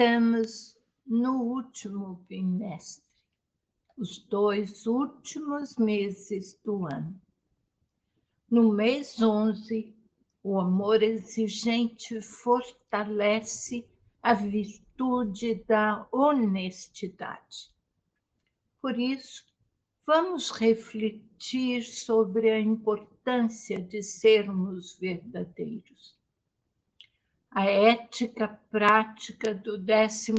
Estamos no último bimestre, os dois últimos meses do ano. No mês 11, o amor exigente fortalece a virtude da honestidade. Por isso, vamos refletir sobre a importância de sermos verdadeiros. A ética prática do 11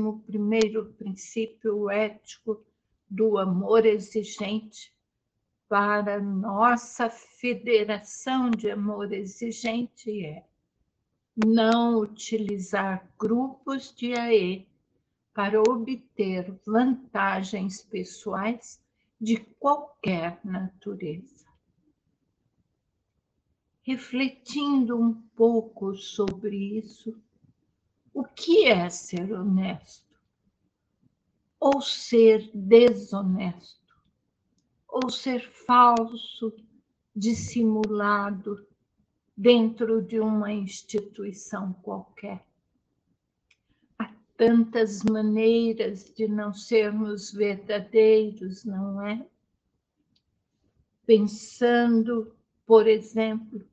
princípio ético do amor exigente para nossa federação de amor exigente é não utilizar grupos de AE para obter vantagens pessoais de qualquer natureza. Refletindo um pouco sobre isso, o que é ser honesto? Ou ser desonesto? Ou ser falso, dissimulado dentro de uma instituição qualquer? tantas maneiras de não sermos verdadeiros, não é? Pensando, por exemplo,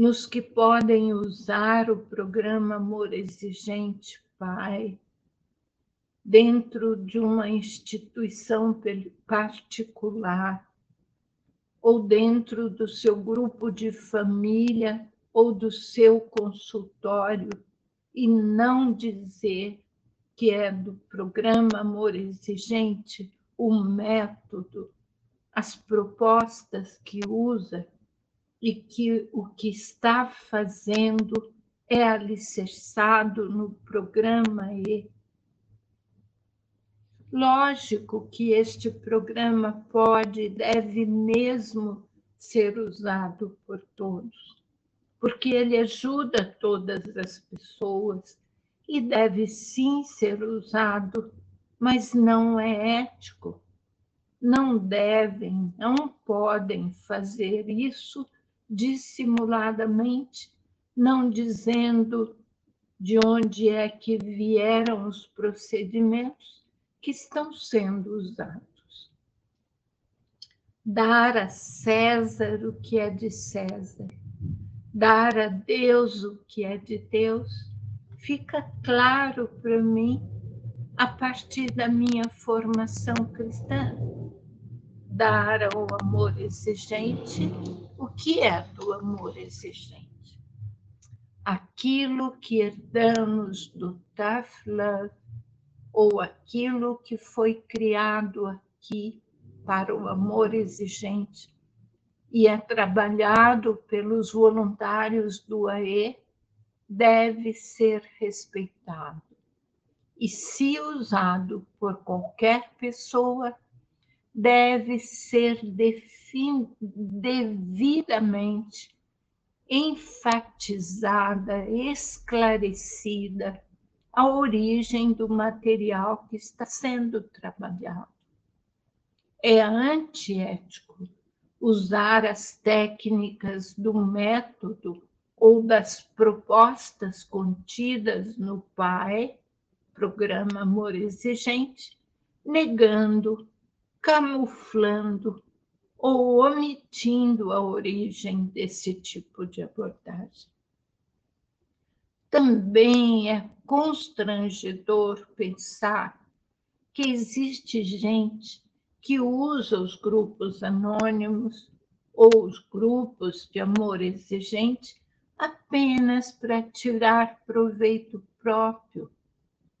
nos que podem usar o programa Amor Exigente Pai dentro de uma instituição particular ou dentro do seu grupo de família ou do seu consultório e não dizer que é do programa Amor Exigente o método, as propostas que usa e que o que está fazendo é alicerçado no programa E. Lógico que este programa pode e deve mesmo ser usado por todos porque ele ajuda todas as pessoas e deve sim ser usado, mas não é ético. Não devem, não podem fazer isso dissimuladamente, não dizendo de onde é que vieram os procedimentos que estão sendo usados. Dar a César o que é de César dar a Deus o que é de Deus, fica claro para mim a partir da minha formação cristã. Dar ao amor exigente que é do amor exigente. Aquilo que herdamos do tough ou aquilo que foi criado aqui para o amor exigente e é trabalhado pelos voluntários do AE deve ser respeitado. E, se usado por qualquer pessoa, deve ser devidamente enfatizada, esclarecida a origem do material que está sendo trabalhado. É antiético usar as técnicas do método ou das propostas contidas no PAE, Programa Amor Exigente, negando, camuflando ou omitindo a origem desse tipo de abordagem. Também é constrangedor pensar que existe gente que usa os grupos anônimos ou os grupos de amor exigente apenas para tirar proveito próprio,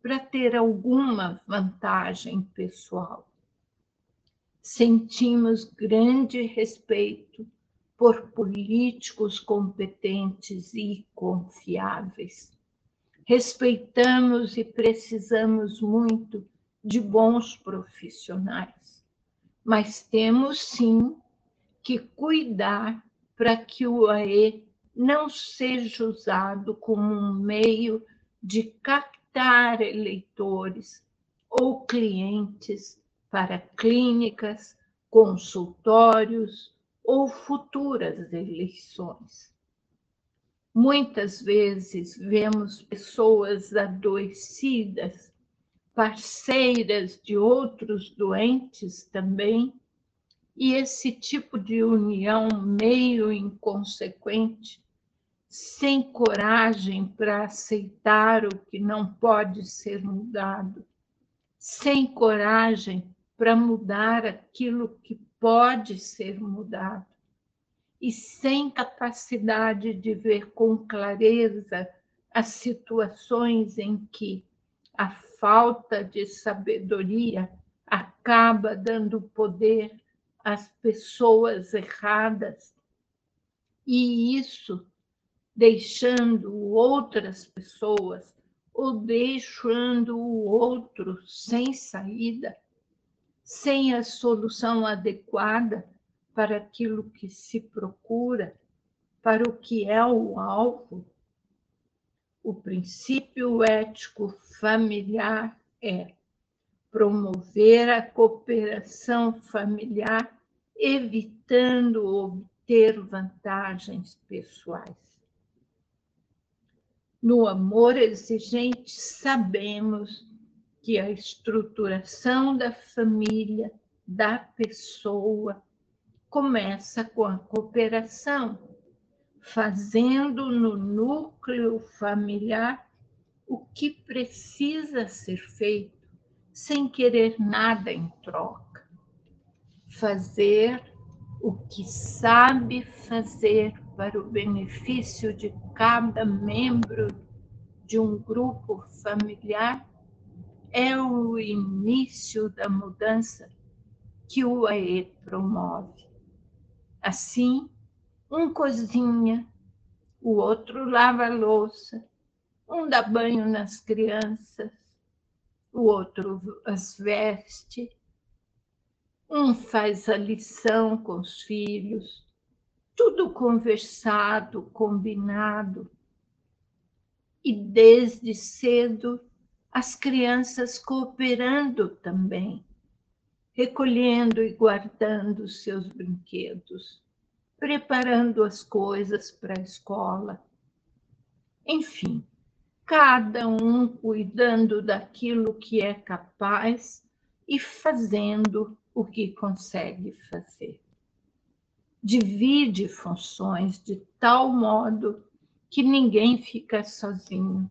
para ter alguma vantagem pessoal. Sentimos grande respeito por políticos competentes e confiáveis. Respeitamos e precisamos muito de bons profissionais mas temos sim que cuidar para que o AE não seja usado como um meio de captar eleitores ou clientes para clínicas, consultórios ou futuras eleições. Muitas vezes vemos pessoas adoecidas, parceiras de outros doentes também, e esse tipo de união meio inconsequente, sem coragem para aceitar o que não pode ser mudado, sem coragem para mudar aquilo que pode ser mudado. E sem capacidade de ver com clareza as situações em que a falta de sabedoria acaba dando poder às pessoas erradas. E isso deixando outras pessoas ou deixando o outro sem saída, sem a solução adequada para aquilo que se procura, para o que é o alvo, o princípio ético familiar é promover a cooperação familiar, evitando obter vantagens pessoais. No amor exigente, sabemos que a estruturação da família, da pessoa, começa com a cooperação, fazendo no núcleo familiar o que precisa ser feito, sem querer nada em troca. Fazer o que sabe fazer para o benefício de cada membro de um grupo familiar é o início da mudança que o AE promove. Assim, um cozinha, o outro lava a louça, um dá banho nas crianças, o outro as veste, um faz a lição com os filhos, tudo conversado, combinado. E desde cedo as crianças cooperando também recolhendo e guardando seus brinquedos, preparando as coisas para a escola. Enfim, cada um cuidando daquilo que é capaz e fazendo o que consegue fazer. Divide funções de tal modo que ninguém fica sozinho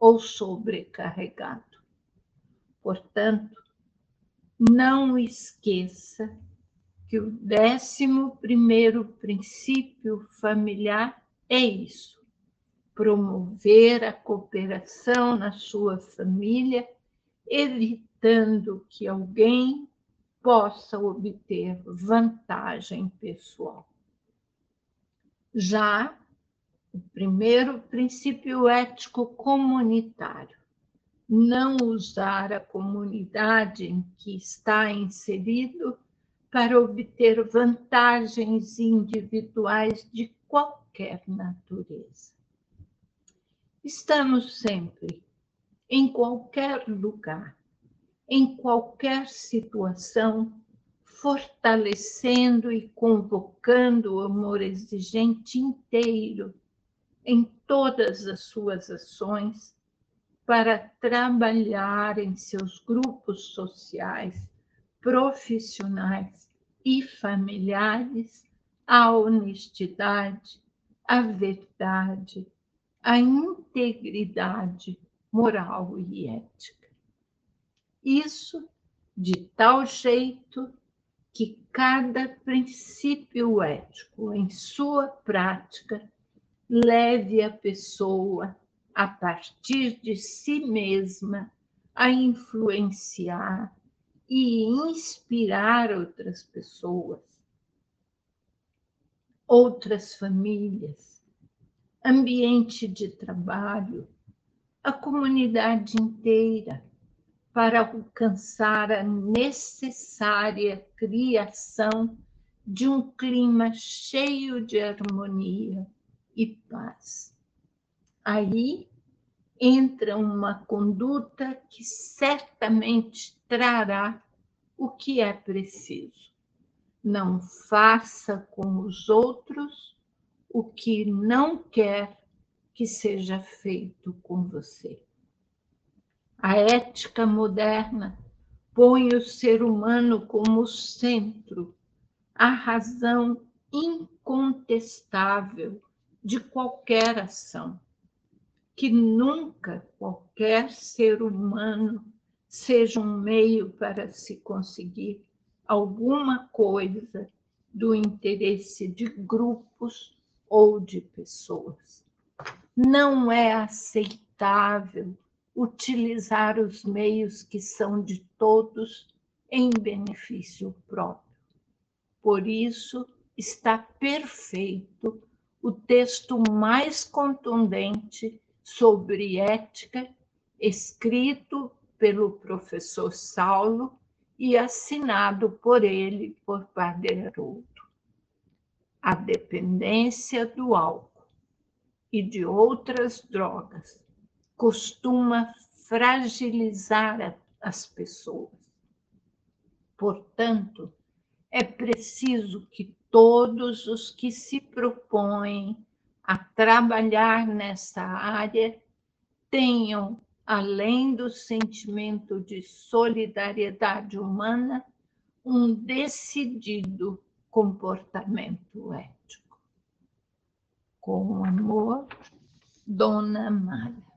ou sobrecarregado. Portanto, não esqueça que o décimo primeiro princípio familiar é isso: promover a cooperação na sua família, evitando que alguém possa obter vantagem pessoal. Já o primeiro princípio ético comunitário não usar a comunidade em que está inserido para obter vantagens individuais de qualquer natureza. Estamos sempre, em qualquer lugar, em qualquer situação, fortalecendo e convocando o amor exigente inteiro em todas as suas ações para trabalhar em seus grupos sociais, profissionais e familiares a honestidade, a verdade, a integridade moral e ética. Isso de tal jeito que cada princípio ético em sua prática leve a pessoa a partir de si mesma, a influenciar e inspirar outras pessoas, outras famílias, ambiente de trabalho, a comunidade inteira, para alcançar a necessária criação de um clima cheio de harmonia e paz. Aí entra uma conduta que certamente trará o que é preciso. Não faça com os outros o que não quer que seja feito com você. A ética moderna põe o ser humano como centro, a razão incontestável de qualquer ação, que nunca qualquer ser humano seja um meio para se conseguir alguma coisa do interesse de grupos ou de pessoas. Não é aceitável utilizar os meios que são de todos em benefício próprio. Por isso, está perfeito o texto mais contundente sobre ética, escrito pelo professor Saulo e assinado por ele por Padre Haroldo. A dependência do álcool e de outras drogas costuma fragilizar as pessoas. Portanto, é preciso que todos os que se propõem a trabalhar nessa área tenham, além do sentimento de solidariedade humana, um decidido comportamento ético. Com amor, Dona Mara.